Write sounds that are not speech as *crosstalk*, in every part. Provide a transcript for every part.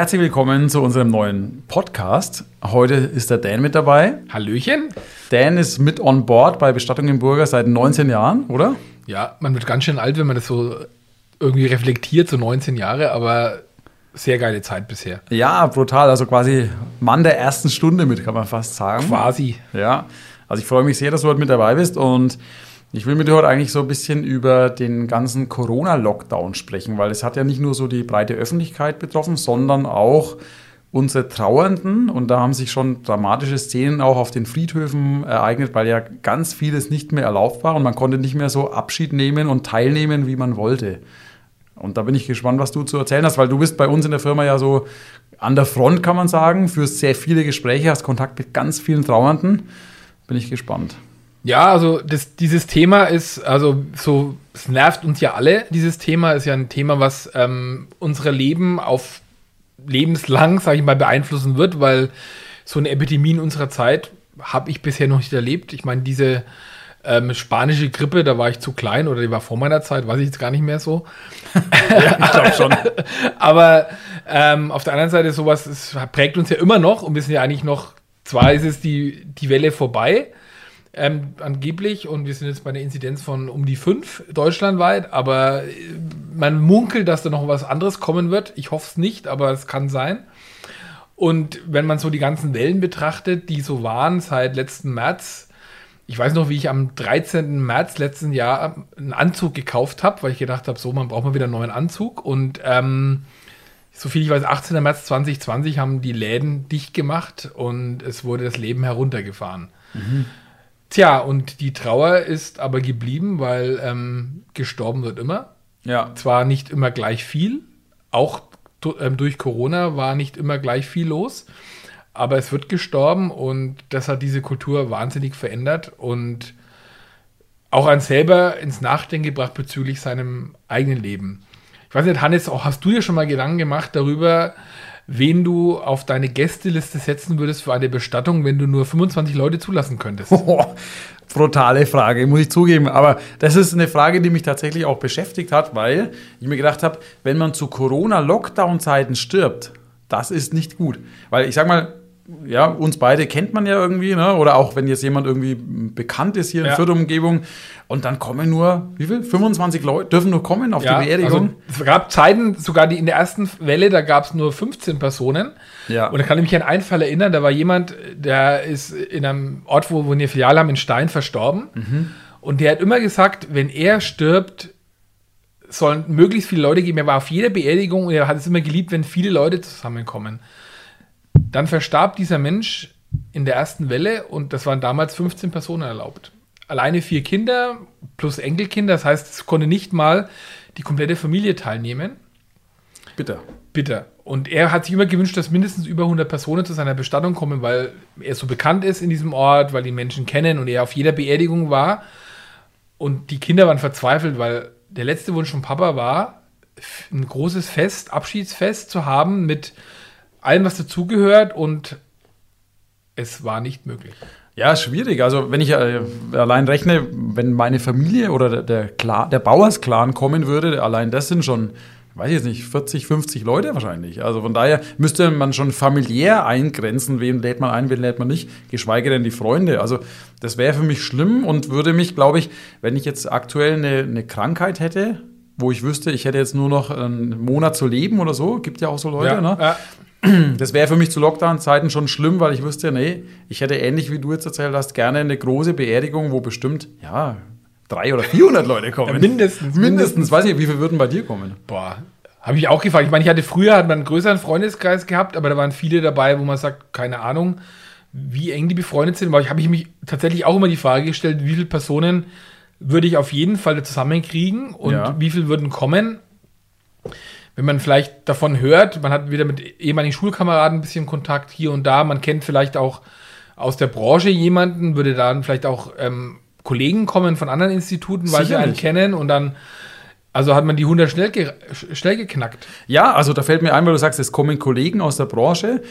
Herzlich willkommen zu unserem neuen Podcast. Heute ist der Dan mit dabei. Hallöchen. Dan ist mit on board bei Bestattung im Burger seit 19 Jahren, oder? Ja, man wird ganz schön alt, wenn man das so irgendwie reflektiert, so 19 Jahre, aber sehr geile Zeit bisher. Ja, brutal. Also quasi Mann der ersten Stunde mit, kann man fast sagen. Quasi. Ja. Also ich freue mich sehr, dass du heute mit dabei bist und ich will mit dir heute eigentlich so ein bisschen über den ganzen Corona-Lockdown sprechen, weil es hat ja nicht nur so die breite Öffentlichkeit betroffen, sondern auch unsere Trauernden. Und da haben sich schon dramatische Szenen auch auf den Friedhöfen ereignet, weil ja ganz vieles nicht mehr erlaubt war und man konnte nicht mehr so Abschied nehmen und teilnehmen, wie man wollte. Und da bin ich gespannt, was du zu erzählen hast, weil du bist bei uns in der Firma ja so an der Front, kann man sagen, führst sehr viele Gespräche, hast Kontakt mit ganz vielen Trauernden. Bin ich gespannt. Ja, also das, dieses Thema ist, also so, es nervt uns ja alle. Dieses Thema ist ja ein Thema, was ähm, unsere Leben auf lebenslang, sage ich mal, beeinflussen wird, weil so eine Epidemie in unserer Zeit habe ich bisher noch nicht erlebt. Ich meine, diese ähm, spanische Grippe, da war ich zu klein oder die war vor meiner Zeit, weiß ich jetzt gar nicht mehr so. *laughs* ja, ich glaube schon. *laughs* Aber ähm, auf der anderen Seite, sowas es prägt uns ja immer noch und wir sind ja eigentlich noch, zwar ist es die, die Welle vorbei, ähm, angeblich, und wir sind jetzt bei einer Inzidenz von um die fünf deutschlandweit, aber äh, man munkelt, dass da noch was anderes kommen wird. Ich hoffe es nicht, aber es kann sein. Und wenn man so die ganzen Wellen betrachtet, die so waren seit letzten März, ich weiß noch, wie ich am 13. März letzten Jahr einen Anzug gekauft habe, weil ich gedacht habe, so, man braucht mal wieder einen neuen Anzug. Und ähm, so viel ich weiß, 18. März 2020 haben die Läden dicht gemacht und es wurde das Leben heruntergefahren. Mhm. Tja, und die Trauer ist aber geblieben, weil ähm, gestorben wird immer. Ja. Zwar nicht immer gleich viel, auch ähm, durch Corona war nicht immer gleich viel los, aber es wird gestorben und das hat diese Kultur wahnsinnig verändert und auch einen selber ins Nachdenken gebracht bezüglich seinem eigenen Leben. Ich weiß nicht, Hannes, auch hast du dir schon mal Gedanken gemacht darüber, wen du auf deine Gästeliste setzen würdest für eine Bestattung, wenn du nur 25 Leute zulassen könntest? Oh, *laughs* brutale Frage, muss ich zugeben. Aber das ist eine Frage, die mich tatsächlich auch beschäftigt hat, weil ich mir gedacht habe, wenn man zu Corona-Lockdown-Zeiten stirbt, das ist nicht gut. Weil ich sag mal, ja, uns beide kennt man ja irgendwie, ne? oder auch wenn jetzt jemand irgendwie bekannt ist hier in ja. Fürth Umgebung und dann kommen nur, wie viel? 25 Leute dürfen nur kommen auf ja, die Beerdigung. Also, es gab Zeiten, sogar die in der ersten Welle, da gab es nur 15 Personen. Ja. Und da kann ich mich an einen Fall erinnern, da war jemand, der ist in einem Ort, wo wir eine Filiale haben, in Stein verstorben. Mhm. Und der hat immer gesagt, wenn er stirbt, sollen möglichst viele Leute geben. Er war auf jeder Beerdigung und er hat es immer geliebt, wenn viele Leute zusammenkommen. Dann verstarb dieser Mensch in der ersten Welle und das waren damals 15 Personen erlaubt. Alleine vier Kinder plus Enkelkinder, das heißt, es konnte nicht mal die komplette Familie teilnehmen. Bitter. Bitter. Und er hat sich immer gewünscht, dass mindestens über 100 Personen zu seiner Bestattung kommen, weil er so bekannt ist in diesem Ort, weil die Menschen kennen und er auf jeder Beerdigung war. Und die Kinder waren verzweifelt, weil der letzte Wunsch von Papa war, ein großes Fest, Abschiedsfest zu haben mit allem, was dazugehört und es war nicht möglich. Ja, schwierig. Also wenn ich äh, allein rechne, wenn meine Familie oder der, der, Clan, der Bauersclan kommen würde, allein das sind schon, weiß ich jetzt nicht, 40, 50 Leute wahrscheinlich. Also von daher müsste man schon familiär eingrenzen, wen lädt man ein, wen lädt man nicht, geschweige denn die Freunde. Also das wäre für mich schlimm und würde mich, glaube ich, wenn ich jetzt aktuell eine, eine Krankheit hätte, wo ich wüsste, ich hätte jetzt nur noch einen Monat zu leben oder so, gibt ja auch so Leute, ja, ne? Ja. Das wäre für mich zu Lockdown-Zeiten schon schlimm, weil ich wüsste, nee, ich hätte ähnlich wie du jetzt erzählt hast, gerne eine große Beerdigung, wo bestimmt, ja, drei oder 400 Leute kommen. Ja, mindestens, mindestens. Mindestens. Weiß nicht, wie viele würden bei dir kommen? Boah, habe ich auch gefragt. Ich meine, ich hatte früher hat man einen größeren Freundeskreis gehabt, aber da waren viele dabei, wo man sagt, keine Ahnung, wie eng die befreundet sind. Weil ich habe ich mich tatsächlich auch immer die Frage gestellt, wie viele Personen würde ich auf jeden Fall zusammenkriegen und Ja. wie viele würden kommen. Wenn man vielleicht davon hört, man hat wieder mit ehemaligen Schulkameraden ein bisschen Kontakt hier und da, man kennt vielleicht auch aus der Branche jemanden, würde dann vielleicht auch ähm, Kollegen kommen von anderen Instituten, weil sie einen kennen und dann also hat man die 100 schnell, ge schnell geknackt. Ja, also da fällt mir ein, weil du sagst, es kommen Kollegen aus der Branche.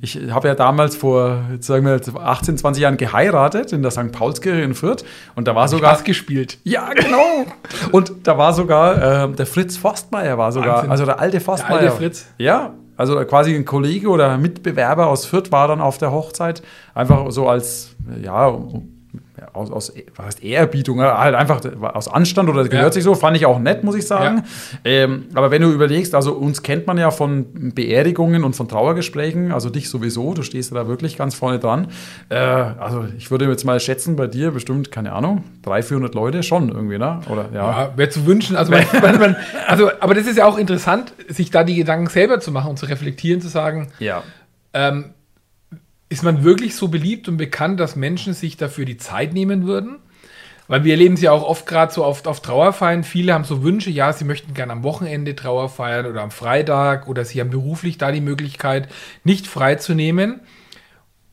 Ich habe ja damals vor, sagen wir, 18, 20 Jahren geheiratet in der St. Paulskirche in Fürth. Und da war sogar. Was gespielt. Ja, genau. *laughs* und da war sogar äh, der Fritz Forstmeier, war sogar, Wahnsinn. also der alte Forstmeier. Der alte Fritz. Ja, also quasi ein Kollege oder Mitbewerber aus Fürth war dann auf der Hochzeit. Einfach so als, ja, aus, aus was heißt Ehrerbietung, halt einfach aus Anstand oder gehört ja. sich so, fand ich auch nett, muss ich sagen. Ja. Ähm, aber wenn du überlegst, also uns kennt man ja von Beerdigungen und von Trauergesprächen, also dich sowieso, du stehst da wirklich ganz vorne dran. Äh, also ich würde jetzt mal schätzen, bei dir bestimmt, keine Ahnung, 300, 400 Leute schon irgendwie, ne? Oder, ja. ja wäre zu wünschen, also, man, man, also, aber das ist ja auch interessant, sich da die Gedanken selber zu machen und zu reflektieren, zu sagen, ja. Ähm, ist man wirklich so beliebt und bekannt, dass Menschen sich dafür die Zeit nehmen würden? Weil wir erleben es ja auch oft gerade so oft auf Trauerfeiern. Viele haben so Wünsche, ja, sie möchten gerne am Wochenende Trauer feiern oder am Freitag oder sie haben beruflich da die Möglichkeit, nicht frei zu nehmen.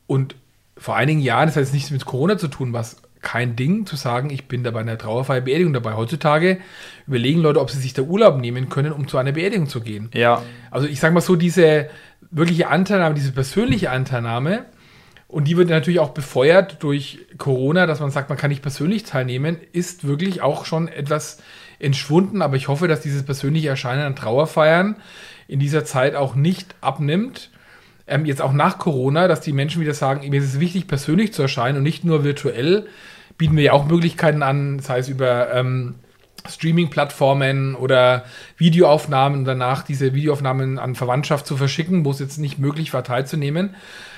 Und vor einigen Jahren, das hat jetzt nichts mit Corona zu tun, was kein Ding zu sagen, ich bin da bei einer Trauerfeier, Beerdigung dabei. Heutzutage überlegen Leute, ob sie sich da Urlaub nehmen können, um zu einer Beerdigung zu gehen. Ja. Also ich sage mal so, diese, wirkliche Anteilnahme, diese persönliche Anteilnahme, und die wird natürlich auch befeuert durch Corona, dass man sagt, man kann nicht persönlich teilnehmen, ist wirklich auch schon etwas entschwunden. Aber ich hoffe, dass dieses persönliche Erscheinen an Trauerfeiern in dieser Zeit auch nicht abnimmt. Ähm, jetzt auch nach Corona, dass die Menschen wieder sagen, mir ist es wichtig, persönlich zu erscheinen und nicht nur virtuell. Bieten wir ja auch Möglichkeiten an, sei es über ähm, Streaming-Plattformen oder Videoaufnahmen danach diese Videoaufnahmen an Verwandtschaft zu verschicken, wo es jetzt nicht möglich war, teilzunehmen.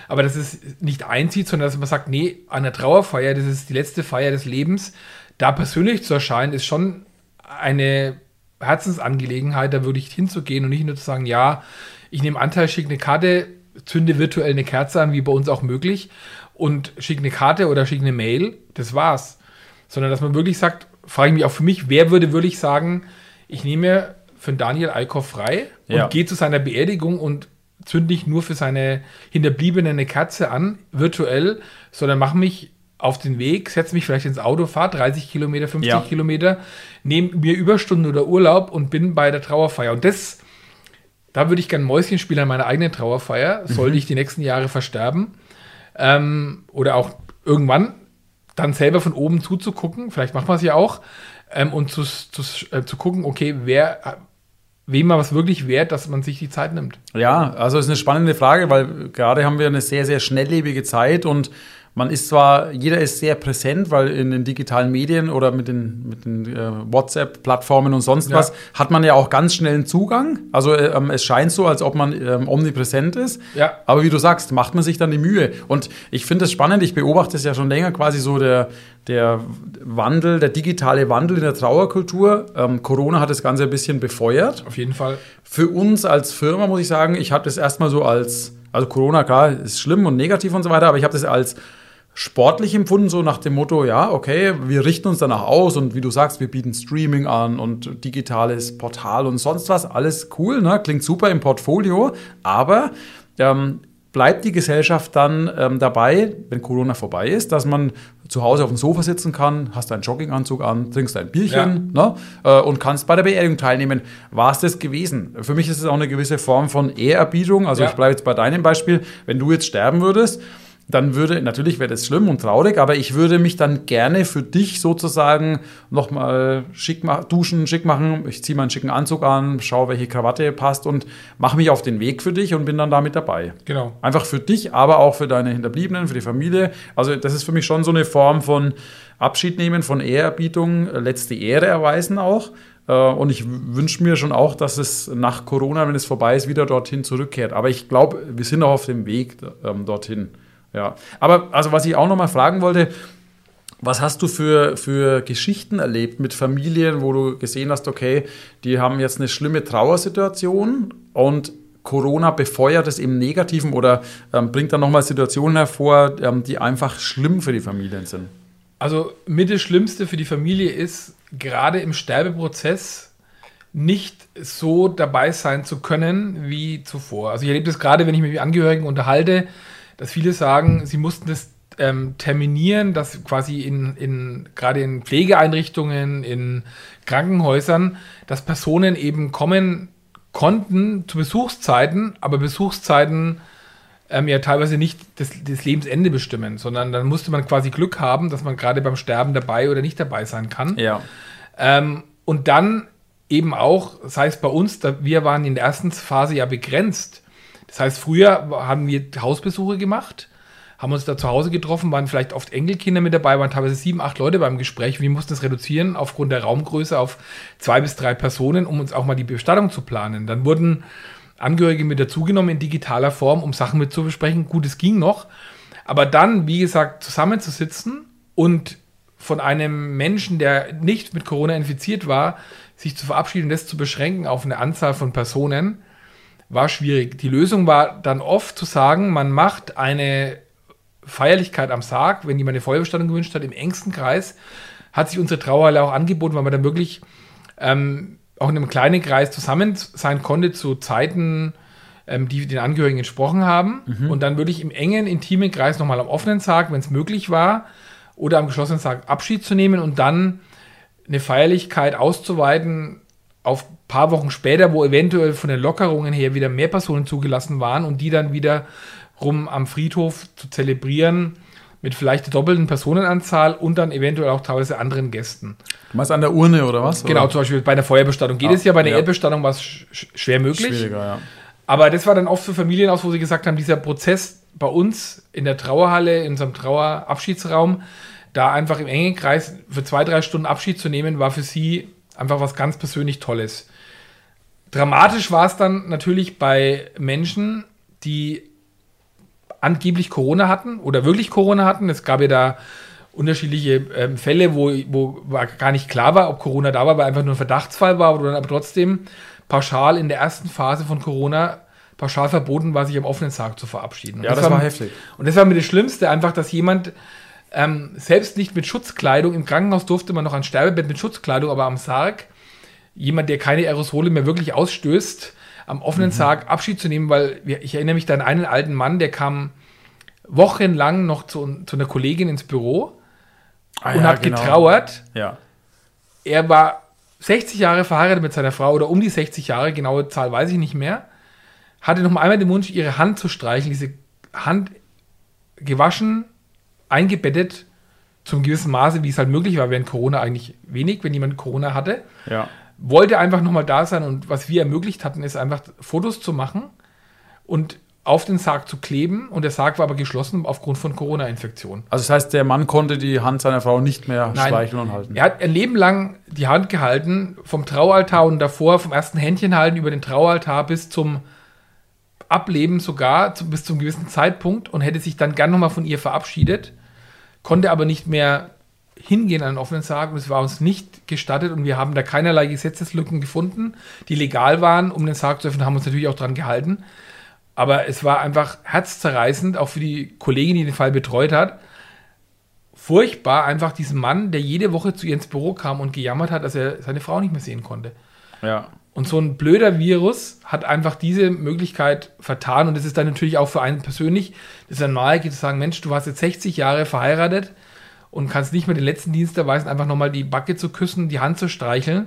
Aber dass es nicht einzieht, sondern dass man sagt, nee, an der Trauerfeier, das ist die letzte Feier des Lebens, da persönlich zu erscheinen, ist schon eine Herzensangelegenheit, da würde ich hinzugehen und nicht nur zu sagen, ja, ich nehme Anteil, schicke eine Karte, zünde virtuell eine Kerze an, wie bei uns auch möglich, und schicke eine Karte oder schicke eine Mail, das war's. Sondern dass man wirklich sagt, frage ich mich auch für mich, wer würde wirklich sagen, ich nehme für Daniel Alkoff frei und ja. gehe zu seiner Beerdigung und zünde nicht nur für seine Hinterbliebenen eine Kerze an, virtuell, sondern mache mich auf den Weg, setze mich vielleicht ins Auto, fahre 30 Kilometer, 50 ja. Kilometer, nehme mir Überstunden oder Urlaub und bin bei der Trauerfeier. Und das, da würde ich gerne Mäuschen spielen an meiner eigenen Trauerfeier, sollte mhm. ich die nächsten Jahre versterben. Ähm, oder auch irgendwann dann selber von oben zuzugucken, vielleicht macht man es ja auch, ähm, und zu, zu, äh, zu gucken, okay, wer, wem man was wirklich wert, dass man sich die Zeit nimmt. Ja, also ist eine spannende Frage, weil gerade haben wir eine sehr, sehr schnelllebige Zeit und man ist zwar, jeder ist sehr präsent, weil in den digitalen Medien oder mit den, mit den äh, WhatsApp-Plattformen und sonst ja. was hat man ja auch ganz schnellen Zugang. Also äh, ähm, es scheint so, als ob man ähm, omnipräsent ist. Ja. Aber wie du sagst, macht man sich dann die Mühe. Und ich finde es spannend, ich beobachte es ja schon länger, quasi so der, der Wandel, der digitale Wandel in der Trauerkultur. Ähm, Corona hat das Ganze ein bisschen befeuert. Auf jeden Fall. Für uns als Firma muss ich sagen, ich habe das erstmal so als, also Corona, klar, ist schlimm und negativ und so weiter, aber ich habe das als sportlich empfunden, so nach dem Motto, ja, okay, wir richten uns danach aus und wie du sagst, wir bieten Streaming an und digitales Portal und sonst was, alles cool, ne? klingt super im Portfolio, aber ähm, bleibt die Gesellschaft dann ähm, dabei, wenn Corona vorbei ist, dass man zu Hause auf dem Sofa sitzen kann, hast deinen Jogginganzug an, trinkst ein Bierchen ja. ne, äh, und kannst bei der Beerdigung teilnehmen. War es das gewesen? Für mich ist es auch eine gewisse Form von Ehrerbietung. Also ja. ich bleibe jetzt bei deinem Beispiel. Wenn du jetzt sterben würdest, dann würde, natürlich wäre das schlimm und traurig, aber ich würde mich dann gerne für dich sozusagen nochmal schick duschen, schick machen. Ich ziehe meinen schicken Anzug an, schaue, welche Krawatte passt und mache mich auf den Weg für dich und bin dann damit dabei. Genau. Einfach für dich, aber auch für deine Hinterbliebenen, für die Familie. Also das ist für mich schon so eine Form von Abschied nehmen, von Ehrerbietung, letzte Ehre erweisen auch. Äh, und ich wünsche mir schon auch, dass es nach Corona, wenn es vorbei ist, wieder dorthin zurückkehrt. Aber ich glaube, wir sind auch auf dem Weg ähm, dorthin. Ja, aber also was ich auch noch mal fragen wollte, was hast du für, für Geschichten erlebt mit Familien, wo du gesehen hast, okay, die haben jetzt eine schlimme Trauersituation und Corona befeuert es im Negativen oder ähm, bringt dann nochmal Situationen hervor, ähm, die einfach schlimm für die Familien sind? Also mit das Schlimmste für die Familie ist, gerade im Sterbeprozess nicht so dabei sein zu können wie zuvor. Also ich erlebe das gerade, wenn ich mich mit Angehörigen unterhalte, dass viele sagen, sie mussten das ähm, terminieren, dass quasi in, in gerade in Pflegeeinrichtungen, in Krankenhäusern, dass Personen eben kommen konnten zu Besuchszeiten, aber Besuchszeiten ähm, ja teilweise nicht das, das Lebensende bestimmen, sondern dann musste man quasi Glück haben, dass man gerade beim Sterben dabei oder nicht dabei sein kann. Ja. Ähm, und dann eben auch, das heißt bei uns, da, wir waren in der ersten Phase ja begrenzt. Das heißt, früher haben wir Hausbesuche gemacht, haben uns da zu Hause getroffen, waren vielleicht oft Enkelkinder mit dabei, waren teilweise sieben, acht Leute beim Gespräch. Wir mussten es reduzieren aufgrund der Raumgröße auf zwei bis drei Personen, um uns auch mal die Bestattung zu planen. Dann wurden Angehörige mit dazugenommen in digitaler Form, um Sachen mit zu besprechen. Gut, es ging noch. Aber dann, wie gesagt, zusammenzusitzen und von einem Menschen, der nicht mit Corona infiziert war, sich zu verabschieden und das zu beschränken auf eine Anzahl von Personen, war schwierig. Die Lösung war dann oft zu sagen, man macht eine Feierlichkeit am Sarg, wenn jemand eine Feuerbestattung gewünscht hat, im engsten Kreis, hat sich unsere Trauerhalle auch angeboten, weil man dann wirklich ähm, auch in einem kleinen Kreis zusammen sein konnte zu Zeiten, ähm, die den Angehörigen entsprochen haben. Mhm. Und dann wirklich im engen, intimen Kreis nochmal am offenen Sarg, wenn es möglich war, oder am geschlossenen Sarg Abschied zu nehmen und dann eine Feierlichkeit auszuweiten auf ein paar Wochen später, wo eventuell von den Lockerungen her wieder mehr Personen zugelassen waren und die dann wieder rum am Friedhof zu zelebrieren mit vielleicht der doppelten Personenanzahl und dann eventuell auch teilweise anderen Gästen. Du meinst an der Urne oder was? Genau, oder? zum Beispiel bei einer Feuerbestattung geht ah, es ja, bei einer ja. Erdbestattung war es sch schwer möglich. Schwieriger, ja. Aber das war dann oft für Familien aus, wo sie gesagt haben, dieser Prozess bei uns in der Trauerhalle, in unserem Trauerabschiedsraum, da einfach im engen Kreis für zwei, drei Stunden Abschied zu nehmen, war für sie einfach was ganz persönlich Tolles. Dramatisch war es dann natürlich bei Menschen, die angeblich Corona hatten oder wirklich Corona hatten. Es gab ja da unterschiedliche ähm, Fälle, wo, wo gar nicht klar war, ob Corona da war, weil einfach nur ein Verdachtsfall war, dann aber trotzdem pauschal in der ersten Phase von Corona pauschal verboten war, sich am offenen Sarg zu verabschieden. ja, das, das war, war heftig. Und das war mir das Schlimmste, einfach, dass jemand ähm, selbst nicht mit Schutzkleidung, im Krankenhaus durfte man noch ein Sterbebett mit Schutzkleidung, aber am Sarg, jemand, der keine Aerosole mehr wirklich ausstößt, am offenen mhm. Sarg Abschied zu nehmen, weil ich erinnere mich da an einen alten Mann, der kam wochenlang noch zu, zu einer Kollegin ins Büro ah, und ja, hat genau. getrauert. Ja. Er war 60 Jahre verheiratet mit seiner Frau oder um die 60 Jahre, genaue Zahl weiß ich nicht mehr. Hatte noch mal einmal den Wunsch, ihre Hand zu streicheln, diese Hand gewaschen, eingebettet, zum gewissen Maße, wie es halt möglich war, während Corona eigentlich wenig, wenn jemand Corona hatte. Ja wollte einfach nochmal da sein und was wir ermöglicht hatten, ist einfach Fotos zu machen und auf den Sarg zu kleben und der Sarg war aber geschlossen aufgrund von Corona-Infektion. Also das heißt, der Mann konnte die Hand seiner Frau nicht mehr Nein, streicheln und halten. Er hat ein Leben lang die Hand gehalten, vom Traualtar und davor, vom ersten Händchen halten über den Traualtar bis zum Ableben sogar, zu, bis zum gewissen Zeitpunkt und hätte sich dann gern nochmal von ihr verabschiedet, konnte aber nicht mehr hingehen an einen offenen Sarg und es war uns nicht gestattet und wir haben da keinerlei Gesetzeslücken gefunden, die legal waren, um den Sarg zu öffnen, haben uns natürlich auch dran gehalten. Aber es war einfach herzzerreißend, auch für die Kollegin, die den Fall betreut hat. Furchtbar, einfach diesen Mann, der jede Woche zu ihr ins Büro kam und gejammert hat, dass er seine Frau nicht mehr sehen konnte. Ja. Und so ein blöder Virus hat einfach diese Möglichkeit vertan. Und es ist dann natürlich auch für einen persönlich, dass er nahe geht zu sagen, Mensch, du warst jetzt 60 Jahre verheiratet, und kannst nicht mehr den letzten Dienst erweisen, einfach nochmal die Backe zu küssen, die Hand zu streicheln,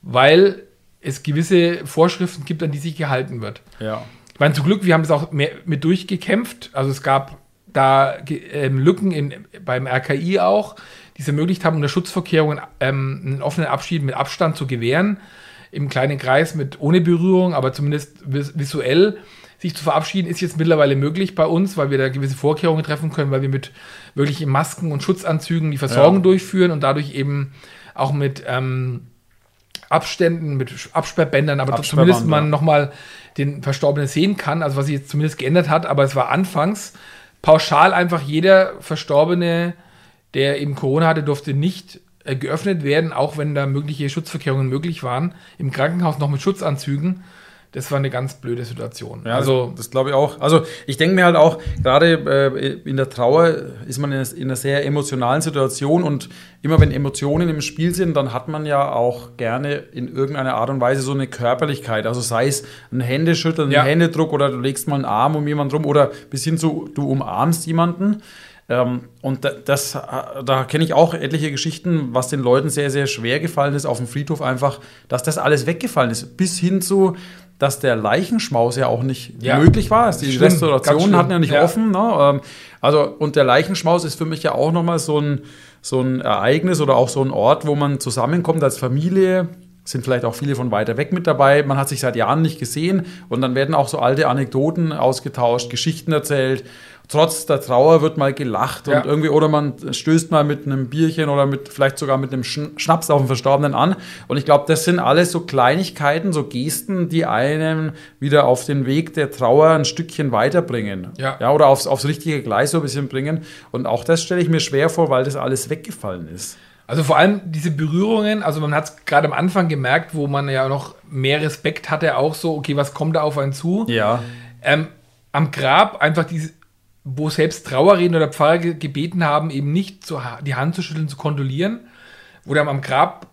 weil es gewisse Vorschriften gibt, an die sich gehalten wird. Ja. Ich meine, zum Glück, wir haben es auch mehr mit durchgekämpft. Also es gab da ähm, Lücken in, beim RKI auch, die es ermöglicht haben, unter Schutzvorkehrungen ähm, einen offenen Abschied mit Abstand zu gewähren. Im kleinen Kreis mit ohne Berührung, aber zumindest visuell sich zu verabschieden, ist jetzt mittlerweile möglich bei uns, weil wir da gewisse Vorkehrungen treffen können, weil wir mit wirklich Masken und Schutzanzügen die Versorgung ja. durchführen und dadurch eben auch mit ähm, Abständen, mit Absperrbändern, aber zumindest man ja. nochmal den Verstorbenen sehen kann, also was sich jetzt zumindest geändert hat, aber es war anfangs pauschal einfach jeder Verstorbene, der eben Corona hatte, durfte nicht äh, geöffnet werden, auch wenn da mögliche Schutzverkehrungen möglich waren. Im Krankenhaus noch mit Schutzanzügen das war eine ganz blöde Situation. Ja, also das, glaube ich auch. Also ich denke mir halt auch, gerade äh, in der Trauer ist man in, in, einer sehr emotionalen Situation und immer wenn Emotionen im Spiel sind, dann hat man ja auch gerne in irgendeiner Art und Weise so eine Körperlichkeit. Also sei es ein Händeschütteln, ja. ein Händedruck oder du legst mal einen Arm um jemanden rum oder bis hin zu, du umarmst jemanden. Ähm, und das, da kenne ich auch etliche Geschichten, was den Leuten sehr, sehr schwer gefallen ist auf dem Friedhof einfach, dass das alles weggefallen ist. Bis hin zu, dass der Leichenschmaus ja auch nicht ja. möglich war. Die schlimm, Restaurationen hatten ja nicht ja. offen. Ne? Ähm, also, und der Leichenschmaus ist für mich ja auch nochmal so ein, so ein Ereignis oder auch so ein Ort, wo man zusammenkommt als Familie, sind vielleicht auch viele von weiter weg mit dabei. Man hat sich seit Jahren nicht gesehen und dann werden auch so alte Anekdoten ausgetauscht, Geschichten erzählt trotz der Trauer wird mal gelacht ja. und irgendwie, oder man stößt mal mit einem Bierchen oder mit vielleicht sogar mit einem Schnaps auf den Verstorbenen an. Und ich glaube, das sind alles so Kleinigkeiten, so Gesten, die einen wieder auf den Weg der Trauer ein Stückchen weiterbringen. Ja. ja oder aufs, aufs richtige Gleis so ein bisschen bringen. Und auch das stelle ich mir schwer vor, weil das alles weggefallen ist. Also vor allem diese Berührungen, also man hat es gerade am Anfang gemerkt, wo man ja noch mehr Respekt hatte, auch so, okay, was kommt da auf einen zu? Ja. Ähm, am Grab einfach diese, wo selbst Trauerreden oder Pfarrer gebeten haben, eben nicht zu, die Hand zu schütteln, zu kondolieren, wo dann am Grab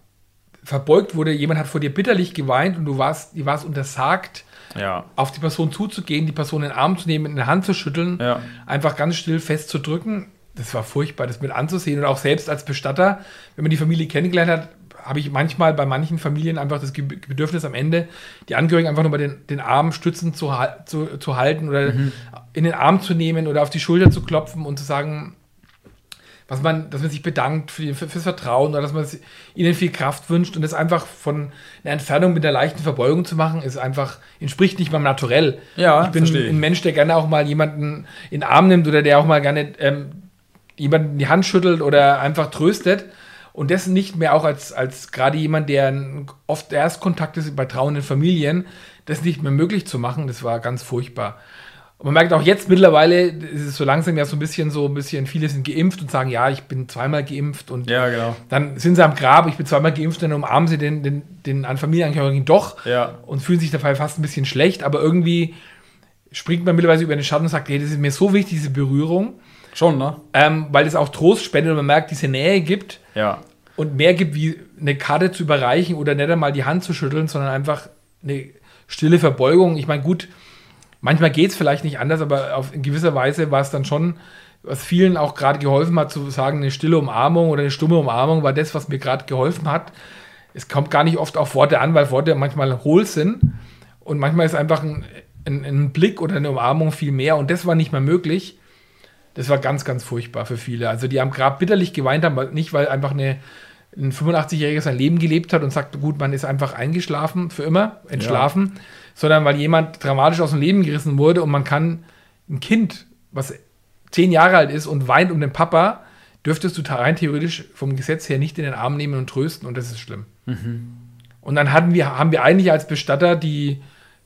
verbeugt wurde, jemand hat vor dir bitterlich geweint und du warst, dir warst untersagt, ja. auf die Person zuzugehen, die Person in den Arm zu nehmen, in die Hand zu schütteln, ja. einfach ganz still festzudrücken. Das war furchtbar, das mit anzusehen und auch selbst als Bestatter, wenn man die Familie kennengelernt hat, habe ich manchmal bei manchen Familien einfach das Bedürfnis am Ende, die Angehörigen einfach nur bei den, den Arm stützend zu, zu, zu halten oder mhm. in den Arm zu nehmen oder auf die Schulter zu klopfen und zu sagen, was man, dass man sich bedankt für, für, fürs Vertrauen oder dass man ihnen viel Kraft wünscht und das einfach von einer Entfernung mit einer leichten Verbeugung zu machen, ist einfach, entspricht nicht meinem Naturell. Ja, ich bin verstehe. ein Mensch, der gerne auch mal jemanden in den Arm nimmt oder der auch mal gerne ähm, jemanden die Hand schüttelt oder einfach tröstet. Und das nicht mehr auch als, als gerade jemand, der oft Erstkontakt ist bei trauenden Familien, das nicht mehr möglich zu machen, das war ganz furchtbar. Und man merkt auch jetzt mittlerweile, ist es so langsam ja so ein bisschen so ein bisschen, viele sind geimpft und sagen, ja, ich bin zweimal geimpft und ja, genau. dann sind sie am Grab, ich bin zweimal geimpft, dann umarmen sie den, den, den an Familienangehörigen doch ja. und fühlen sich dabei fast ein bisschen schlecht, aber irgendwie springt man mittlerweile über den Schatten und sagt, hey, das ist mir so wichtig, diese Berührung. Schon, ne? Ähm, weil es auch Trost spendet und man merkt, diese Nähe gibt. Ja und mehr gibt, wie eine Karte zu überreichen oder nicht einmal die Hand zu schütteln, sondern einfach eine stille Verbeugung. Ich meine, gut, manchmal geht es vielleicht nicht anders, aber auf, in gewisser Weise war es dann schon, was vielen auch gerade geholfen hat, zu sagen, eine stille Umarmung oder eine stumme Umarmung war das, was mir gerade geholfen hat. Es kommt gar nicht oft auf Worte an, weil Worte manchmal hohl sind. Und manchmal ist einfach ein, ein, ein Blick oder eine Umarmung viel mehr. Und das war nicht mehr möglich. Das war ganz, ganz furchtbar für viele. Also die am Grab bitterlich geweint haben, nicht weil einfach eine ein 85-Jähriger sein Leben gelebt hat und sagt, gut, man ist einfach eingeschlafen, für immer, entschlafen, ja. sondern weil jemand dramatisch aus dem Leben gerissen wurde und man kann ein Kind, was zehn Jahre alt ist und weint um den Papa, dürftest du rein theoretisch vom Gesetz her nicht in den Arm nehmen und trösten und das ist schlimm. Mhm. Und dann hatten wir, haben wir eigentlich als Bestatter die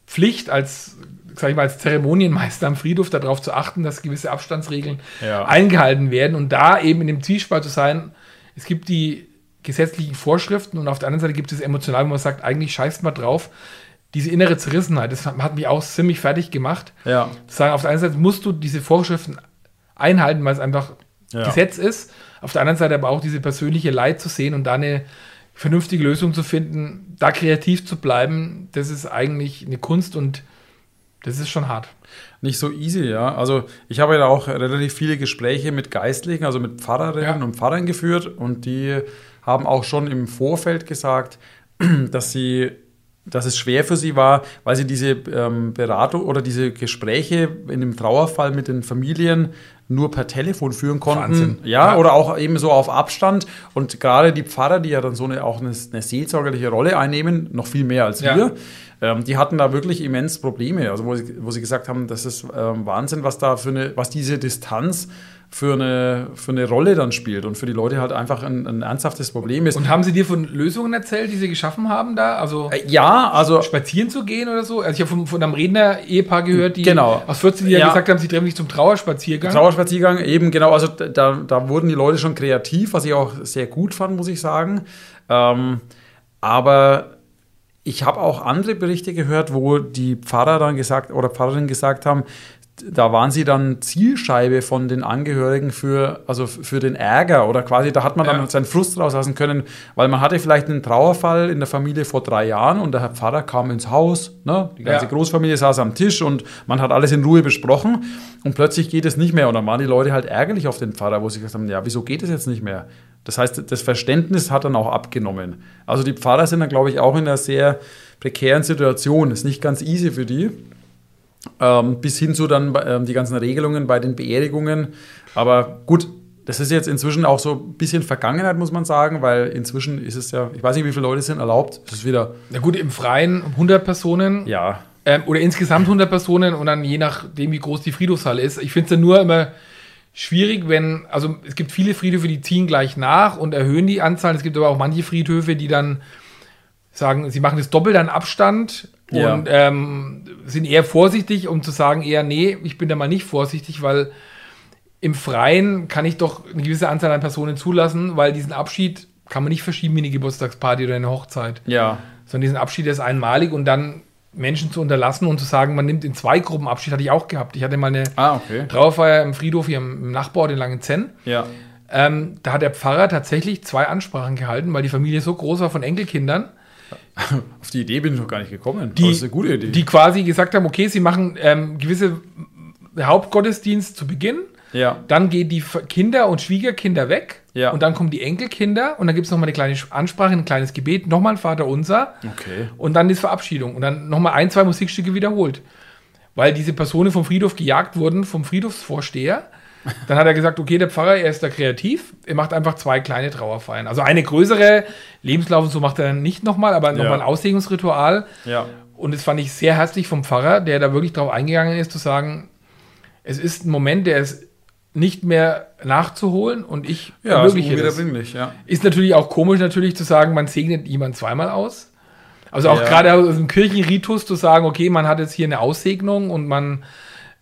Pflicht, als, sag ich mal, als Zeremonienmeister am Friedhof darauf zu achten, dass gewisse Abstandsregeln ja. eingehalten werden und da eben in dem Zwiespalt zu sein, es gibt die gesetzlichen Vorschriften und auf der anderen Seite gibt es emotional, wo man sagt, eigentlich scheißt mal drauf. Diese innere Zerrissenheit, das hat mich auch ziemlich fertig gemacht. Ja. Zu sagen, auf der einen Seite musst du diese Vorschriften einhalten, weil es einfach ja. Gesetz ist. Auf der anderen Seite aber auch diese persönliche Leid zu sehen und da eine vernünftige Lösung zu finden, da kreativ zu bleiben, das ist eigentlich eine Kunst und das ist schon hart. Nicht so easy, ja. Also ich habe ja auch relativ viele Gespräche mit Geistlichen, also mit Pfarrerinnen ja. und Pfarrern geführt und die haben auch schon im Vorfeld gesagt, *clears throat* dass sie dass es schwer für sie war, weil sie diese ähm, Beratung oder diese Gespräche in dem Trauerfall mit den Familien nur per Telefon führen konnten. Ja, ja, oder auch eben so auf Abstand. Und gerade die Pfarrer, die ja dann so eine, auch eine, eine seelsorgerliche Rolle einnehmen, noch viel mehr als ja. wir, ähm, die hatten da wirklich immens Probleme. Also wo sie, wo sie gesagt haben, das ist ähm, Wahnsinn, was da für eine, was diese Distanz für eine, für eine Rolle dann spielt und für die Leute halt einfach ein, ein ernsthaftes Problem ist. Und haben sie dir von Lösungen erzählt, die sie geschaffen haben da? Also äh, ja, also spazieren zu gehen oder so? Also ich habe von, von einem Redner-Ehepaar gehört, die genau. aus 14 Jahren ja. gesagt haben, sie treffen sich zum Trauerspaziergang. Trauerspaziergang, eben genau. Also da, da wurden die Leute schon kreativ, was ich auch sehr gut fand, muss ich sagen. Ähm, aber ich habe auch andere Berichte gehört, wo die Pfarrer dann gesagt oder Pfarrerinnen gesagt haben, da waren sie dann Zielscheibe von den Angehörigen für, also für den Ärger oder quasi, da hat man dann Ja. seinen Frust rauslassen können, weil man hatte vielleicht einen Trauerfall in der Familie vor drei Jahren und der Herr Pfarrer kam ins Haus, ne? die ganze Ja. Großfamilie saß am Tisch und man hat alles in Ruhe besprochen und plötzlich geht es nicht mehr und dann waren die Leute halt ärgerlich auf den Pfarrer, wo sie gesagt haben, ja, wieso geht es jetzt nicht mehr? Das heißt, das Verständnis hat dann auch abgenommen. Also die Pfarrer sind dann, glaube ich, auch in einer sehr prekären Situation. Ist nicht ganz easy für die. Ähm, bis hin zu dann ähm, die ganzen Regelungen bei den Beerdigungen. Aber gut, das ist jetzt inzwischen auch so ein bisschen Vergangenheit, muss man sagen, weil inzwischen ist es ja, ich weiß nicht, wie viele Leute sind erlaubt. Es ist wieder, Na gut, im Freien 100 Personen ja, ähm, oder insgesamt 100 Personen und dann je nachdem, wie groß die Friedhofshalle ist. Ich finde es ja nur immer schwierig, wenn, also es gibt viele Friedhöfe, die ziehen gleich nach und erhöhen die Anzahl. Es gibt aber auch manche Friedhöfe, die dann sagen, sie machen das doppelt an Abstand Ja. und ähm, sind eher vorsichtig, um zu sagen, eher, nee, ich bin da mal nicht vorsichtig, weil im Freien kann ich doch eine gewisse Anzahl an Personen zulassen, weil diesen Abschied kann man nicht verschieben wie eine Geburtstagsparty oder eine Hochzeit ja, sondern diesen Abschied ist einmalig und dann Menschen zu unterlassen und zu sagen, man nimmt in zwei Gruppen Abschied, hatte ich auch gehabt. Ich hatte mal eine ah, okay, Trauerfeier im Friedhof hier im, Nachbarort in Langenzenn. ja, Ähm, da hat der Pfarrer tatsächlich zwei Ansprachen gehalten, weil die Familie so groß war von Enkelkindern, *laughs* auf die Idee bin ich noch gar nicht gekommen. Die- das ist eine gute Idee. die quasi gesagt haben, okay, sie machen ähm, gewisse Hauptgottesdienst zu Beginn, ja, dann gehen die Kinder und Schwiegerkinder weg Ja. und dann kommen die Enkelkinder und dann gibt es nochmal eine kleine Ansprache, ein kleines Gebet, nochmal ein Vater unser okay, und dann die Verabschiedung und dann nochmal ein, zwei Musikstücke wiederholt. Weil diese Personen vom Friedhof gejagt wurden, vom Friedhofsvorsteher. Dann hat er gesagt, okay, der Pfarrer, er ist da kreativ, er macht einfach zwei kleine Trauerfeiern. Also eine größere, Lebenslauf und so macht er dann nicht nochmal, aber nochmal Ja. ein Auslegungsritual. ja, Und das fand ich sehr herzlich vom Pfarrer, der da wirklich drauf eingegangen ist, zu sagen, es ist ein Moment, der ist nicht mehr nachzuholen und ich ja, ist ermögliche das. ja. Ist natürlich auch komisch, natürlich zu sagen, man segnet jemand zweimal aus. Also auch Ja. gerade aus dem Kirchenritus zu sagen, okay, man hat jetzt hier eine Aussegnung und man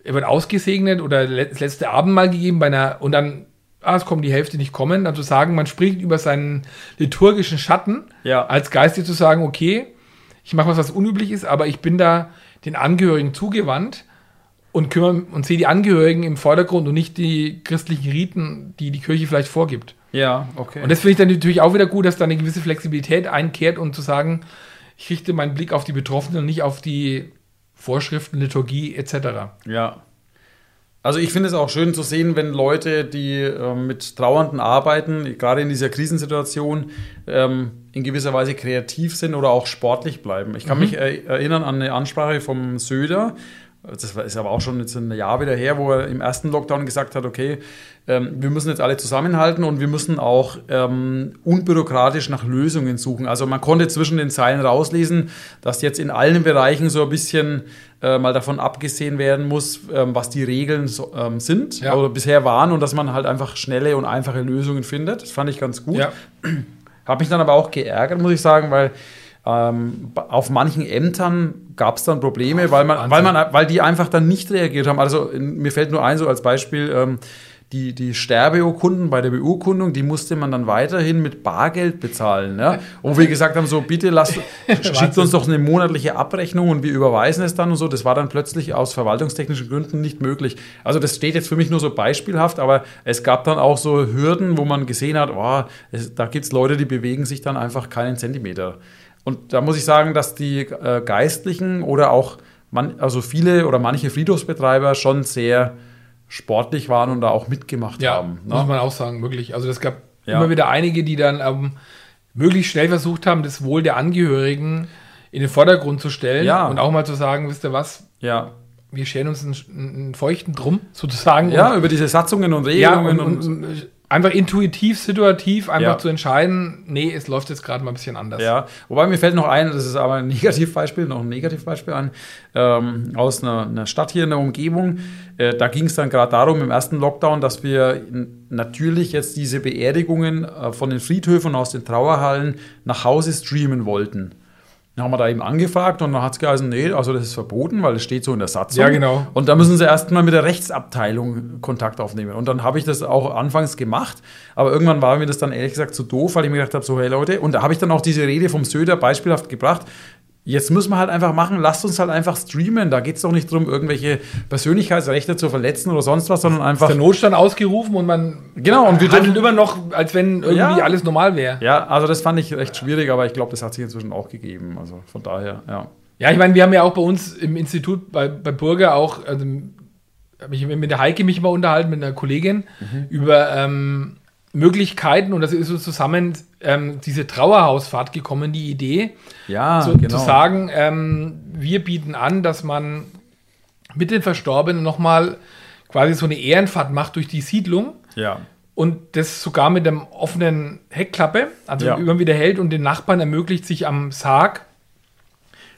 wird ausgesegnet oder das letzte Abendmahl gegeben bei einer und dann, ah, es kommen die Hälfte nicht kommen, dann zu sagen, man spricht über seinen liturgischen Schatten, Ja. als Geiste zu sagen, okay, ich mache was, was unüblich ist, aber ich bin da den Angehörigen zugewandt und kümmere und sehe die Angehörigen im Vordergrund und nicht die christlichen Riten, die die Kirche vielleicht vorgibt. Ja, okay. Und das finde ich dann natürlich auch wieder gut, dass da eine gewisse Flexibilität einkehrt und zu sagen, ich richte meinen Blick auf die Betroffenen und nicht auf die Vorschriften, Liturgie etc. Ja. Also ich finde es auch schön zu sehen, wenn Leute, die ähm, mit Trauernden arbeiten, gerade in dieser Krisensituation, ähm, in gewisser Weise kreativ sind oder auch sportlich bleiben. Ich kann mich er erinnern an eine Ansprache vom Söder, das ist aber auch schon jetzt ein Jahr wieder her, wo er im ersten Lockdown gesagt hat, okay, ähm, wir müssen jetzt alle zusammenhalten und wir müssen auch ähm, unbürokratisch nach Lösungen suchen. Also man konnte zwischen den Zeilen rauslesen, dass jetzt in allen Bereichen so ein bisschen äh, mal davon abgesehen werden muss, ähm, was die Regeln so, ähm, sind Ja. oder bisher waren und dass man halt einfach schnelle und einfache Lösungen findet. Das fand ich ganz gut. Ja. Habe mich dann aber auch geärgert, muss ich sagen, weil ähm, auf manchen Ämtern gab es dann Probleme, weil, man, weil, man, weil die einfach dann nicht reagiert haben. Also in, mir fällt nur ein, so als Beispiel, ähm, die, die Sterbeurkunden bei der Beurkundung, die musste man dann weiterhin mit Bargeld bezahlen. Ja? Wo wir gesagt haben, so bitte lasst, *laughs* schickt uns doch eine monatliche Abrechnung und wir überweisen es dann und so. Das war dann plötzlich aus verwaltungstechnischen Gründen nicht möglich. Also das steht jetzt für mich nur so beispielhaft, aber es gab dann auch so Hürden, wo man gesehen hat, oh, es, da gibt es Leute, die bewegen sich dann einfach keinen Zentimeter. Und da muss ich sagen, dass die äh, Geistlichen oder auch man, also viele oder manche Friedhofsbetreiber schon sehr sportlich waren und da auch mitgemacht Ja, haben. muss Ne? man auch sagen, wirklich. Also es gab Ja. immer wieder einige, die dann ähm, möglichst schnell versucht haben, das Wohl der Angehörigen in den Vordergrund zu stellen Ja. und auch mal zu sagen, wisst ihr was, Ja. wir scheren uns einen, einen feuchten Drum sozusagen. ja, über diese Satzungen und Regelungen und, und, und, einfach intuitiv, situativ einfach Ja. zu entscheiden, nee, es läuft jetzt gerade mal ein bisschen anders. Ja, wobei mir fällt noch ein, das ist aber ein *laughs* Negativbeispiel, noch ein Negativbeispiel an, ähm, aus einer, einer Stadt hier in der Umgebung. Äh, da ging es dann gerade darum, im ersten Lockdown, dass wir natürlich jetzt diese Beerdigungen äh, von den Friedhöfen aus den Trauerhallen nach Hause streamen wollten. Dann haben wir da eben angefragt und dann hat es geheißen, nee, also das ist verboten, weil es steht so in der Satzung. Ja, genau. Und da müssen sie erstmal mit der Rechtsabteilung Kontakt aufnehmen. Und dann habe ich das auch anfangs gemacht, aber irgendwann war mir das dann ehrlich gesagt zu doof, weil ich mir gedacht habe, so, hey Leute, und da habe ich dann auch diese Rede vom Söder beispielhaft gebracht. Jetzt müssen wir halt einfach machen, lasst uns halt einfach streamen. Da geht es doch nicht darum, irgendwelche Persönlichkeitsrechte zu verletzen oder sonst was, sondern einfach. Ist der Notstand ausgerufen und man Genau, und wir handelt dürfen- immer noch, als wenn irgendwie Ja. alles normal wäre. Ja, also das fand ich recht schwierig, aber ich glaube, das hat sich inzwischen auch gegeben. Also von daher, ja. Ja, ich meine, wir haben ja auch bei uns im Institut bei, bei Burger auch, also habe ich mit der Heike mich mal unterhalten, mit einer Kollegin, über ähm, Möglichkeiten und das ist uns zusammen ähm, diese Trauerhausfahrt gekommen, die Idee, Ja, zu, zu sagen, ähm, wir bieten an, dass man mit den Verstorbenen nochmal quasi so eine Ehrenfahrt macht durch die Siedlung Ja. und das sogar mit einem offenen Heckklappe, also Ja. immer wieder hält und den Nachbarn ermöglicht, sich am Sarg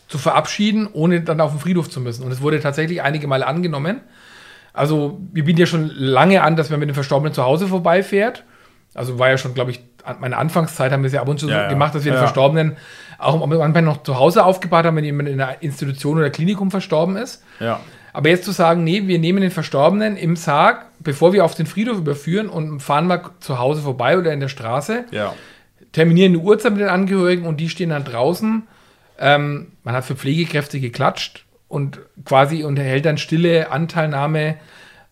zu verabschieden, ohne dann auf den Friedhof zu müssen. Und es wurde tatsächlich einige Mal angenommen. Also wir bieten ja schon lange an, dass man mit dem Verstorbenen zu Hause vorbeifährt. Also war ja schon, glaube ich, meine Anfangszeit haben wir es ja ab und zu Ja, so gemacht, dass wir den Ja. Verstorbenen auch Anfang noch zu Hause aufgebahrt haben, wenn jemand in einer Institution oder Klinikum verstorben ist. Ja. Aber jetzt zu sagen, nee, wir nehmen den Verstorbenen im Sarg, bevor wir auf den Friedhof überführen und fahren mal zu Hause vorbei oder in der Straße, Ja. terminieren eine Uhrzeit mit den Angehörigen und die stehen dann draußen. Ähm, man hat für Pflegekräfte geklatscht und quasi unterhält dann stille Anteilnahme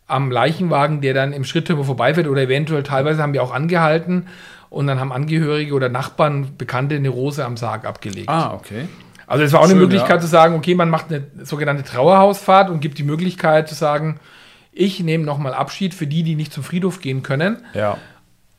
am Leichenwagen, der dann im Schritttempo vorbeifährt oder eventuell teilweise haben wir auch angehalten und dann haben Angehörige oder Nachbarn, Bekannte eine Rose am Sarg abgelegt. Ah, okay. Also es war auch eine Schön, Möglichkeit ja. zu sagen, okay, man macht eine sogenannte Trauerhausfahrt und gibt die Möglichkeit zu sagen, ich nehme nochmal Abschied für die, die nicht zum Friedhof gehen können. Ja.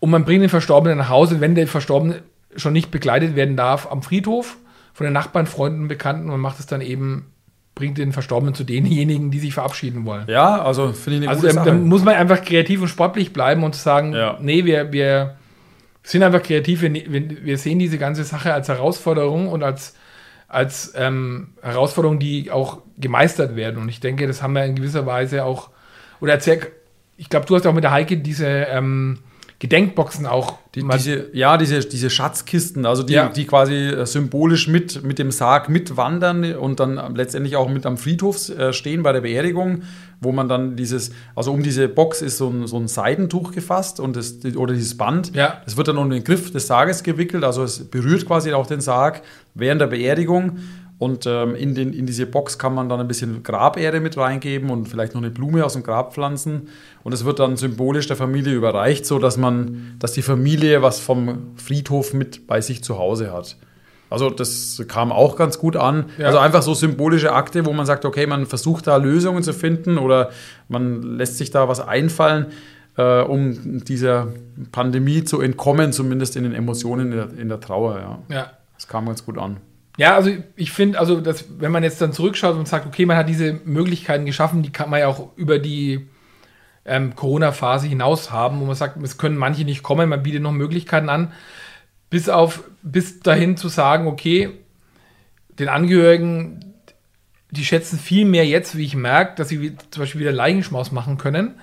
Und man bringt den Verstorbenen nach Hause, wenn der Verstorbene schon nicht begleitet werden darf am Friedhof von den Nachbarn, Freunden, Bekannten und macht es dann eben, bringt den Verstorbenen zu denjenigen, die sich verabschieden wollen. Ja, also finde ich eine Also gute Sache. da muss man einfach kreativ und sportlich bleiben und zu sagen, Ja. nee, wir, wir sind einfach kreativ, ne- wir, wir sehen diese ganze Sache als Herausforderung und als, als ähm, Herausforderung, die auch gemeistert werden. Und ich denke, das haben wir in gewisser Weise auch, oder erzähl, ich glaube, du hast auch mit der Heike diese ähm, Gedenkboxen auch Die, diese, ja, diese, diese Schatzkisten, also die, Ja. die quasi äh, symbolisch mit, mit dem Sarg mitwandern und dann letztendlich auch mit am Friedhof äh, stehen bei der Beerdigung, wo man dann dieses, also um diese Box ist so ein, so ein Seidentuch gefasst und das, oder dieses Band. Ja. Das wird dann um den Griff des Sarges gewickelt, also es berührt quasi auch den Sarg während der Beerdigung. Und ähm, in, den, in diese Box kann man dann ein bisschen Graberde mit reingeben und vielleicht noch eine Blume aus dem Grab pflanzen. Und es wird dann symbolisch der Familie überreicht, so dass man, dass die Familie was vom Friedhof mit bei sich zu Hause hat. Also das kam auch ganz gut an. Ja. Also einfach so symbolische Akte, wo man sagt, okay, man versucht da Lösungen zu finden oder man lässt sich da was einfallen, äh, um dieser Pandemie zu entkommen, zumindest in den Emotionen in der, in der Trauer. Ja. ja. Das kam ganz gut an. Ja, also ich finde, also dass, wenn man jetzt dann zurückschaut und sagt, okay, man hat diese Möglichkeiten geschaffen, die kann man ja auch über die ähm, Corona-Phase hinaus haben, wo man sagt, es können manche nicht kommen, man bietet noch Möglichkeiten an, bis auf, bis dahin zu sagen, okay, den Angehörigen, die schätzen viel mehr jetzt, wie ich merke, dass sie zum Beispiel wieder Leichenschmaus machen können.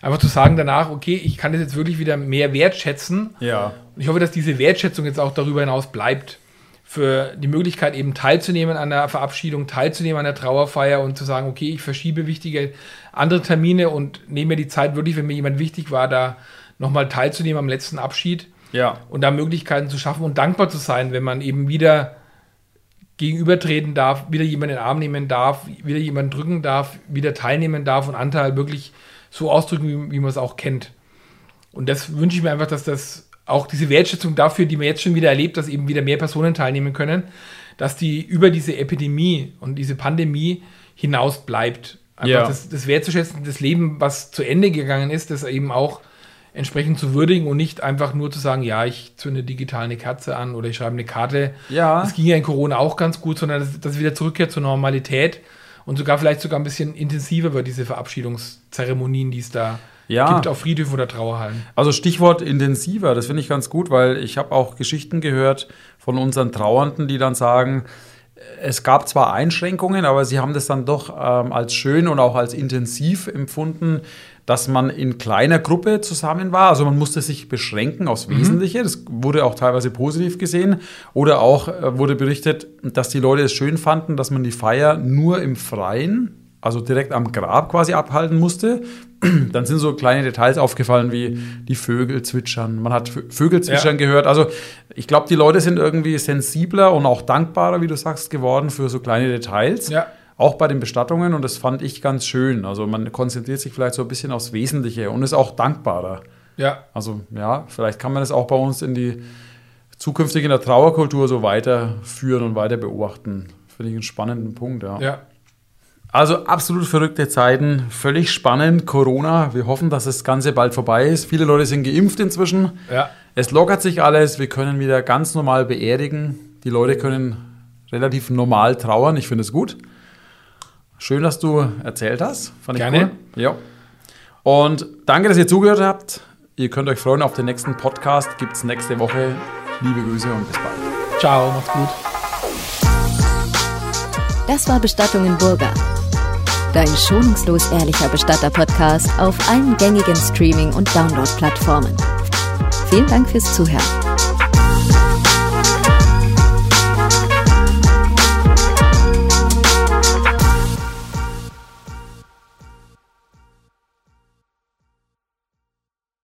Einfach zu sagen danach, okay, ich kann das jetzt wirklich wieder mehr wertschätzen Ja. und ich hoffe, dass diese Wertschätzung jetzt auch darüber hinaus bleibt. Für die Möglichkeit, eben teilzunehmen an der Verabschiedung, teilzunehmen an der Trauerfeier und zu sagen, okay, ich verschiebe wichtige andere Termine und nehme mir die Zeit wirklich, wenn mir jemand wichtig war, da nochmal teilzunehmen am letzten Abschied Ja. und da Möglichkeiten zu schaffen und dankbar zu sein, wenn man eben wieder gegenübertreten darf, wieder jemanden in den Arm nehmen darf, wieder jemanden drücken darf, wieder teilnehmen darf und Anteil wirklich so ausdrücken, wie, wie man es auch kennt. Und das wünsche ich mir einfach, dass das auch diese Wertschätzung dafür, die man jetzt schon wieder erlebt, dass eben wieder mehr Personen teilnehmen können, dass die über diese Epidemie und diese Pandemie hinaus bleibt. Einfach Ja. das, das wertzuschätzen, das Leben, was zu Ende gegangen ist, das eben auch entsprechend zu würdigen und nicht einfach nur zu sagen, ja, ich zünde digital eine Kerze an oder ich schreibe eine Karte. Ja. Das ging ja in Corona auch ganz gut, sondern dass, dass wieder zurückkehrt zur Normalität und sogar vielleicht sogar ein bisschen intensiver wird, diese Verabschiedungszeremonien, die es da Ja. gibt auf Friedhöfen oder Trauerhallen. Also Stichwort intensiver, das finde ich ganz gut, weil ich habe auch Geschichten gehört von unseren Trauernden, die dann sagen, es gab zwar Einschränkungen, aber sie haben das dann doch ähm, als schön und auch als intensiv empfunden, dass man in kleiner Gruppe zusammen war. Also man musste sich beschränken aufs Wesentliche. Das wurde auch teilweise positiv gesehen. Oder auch äh, wurde berichtet, dass die Leute es schön fanden, dass man die Feier nur im Freien also direkt am Grab quasi abhalten musste. *clears throat* Dann sind so kleine Details aufgefallen, wie die Vögel zwitschern. Man hat Vögel zwitschern ja. gehört. Also ich glaube, die Leute sind irgendwie sensibler und auch dankbarer, wie du sagst, geworden für so kleine Details. Ja. Auch bei den Bestattungen und das fand ich ganz schön. Also man konzentriert sich vielleicht so ein bisschen aufs Wesentliche und ist auch dankbarer. Ja. Also ja, vielleicht kann man das auch bei uns in die zukünftig in der Trauerkultur so weiterführen und weiter beobachten. Finde ich einen spannenden Punkt, ja. Ja. Also absolut verrückte Zeiten, völlig spannend. Corona, wir hoffen, dass das Ganze bald vorbei ist. Viele Leute sind geimpft inzwischen. Ja. Es lockert sich alles, wir können wieder ganz normal beerdigen. Die Leute können relativ normal trauern. Ich finde es gut. Schön, dass du erzählt hast. Fand Gerne. Cool. Ja. Und danke, dass ihr zugehört habt. Ihr könnt euch freuen auf den nächsten Podcast. Gibt es nächste Woche. Liebe Grüße und bis bald. Ciao, macht's gut. Das war Bestattung in Burger. Dein schonungslos ehrlicher Bestatter-Podcast auf allen gängigen Streaming- und Download-Plattformen. Vielen Dank fürs Zuhören.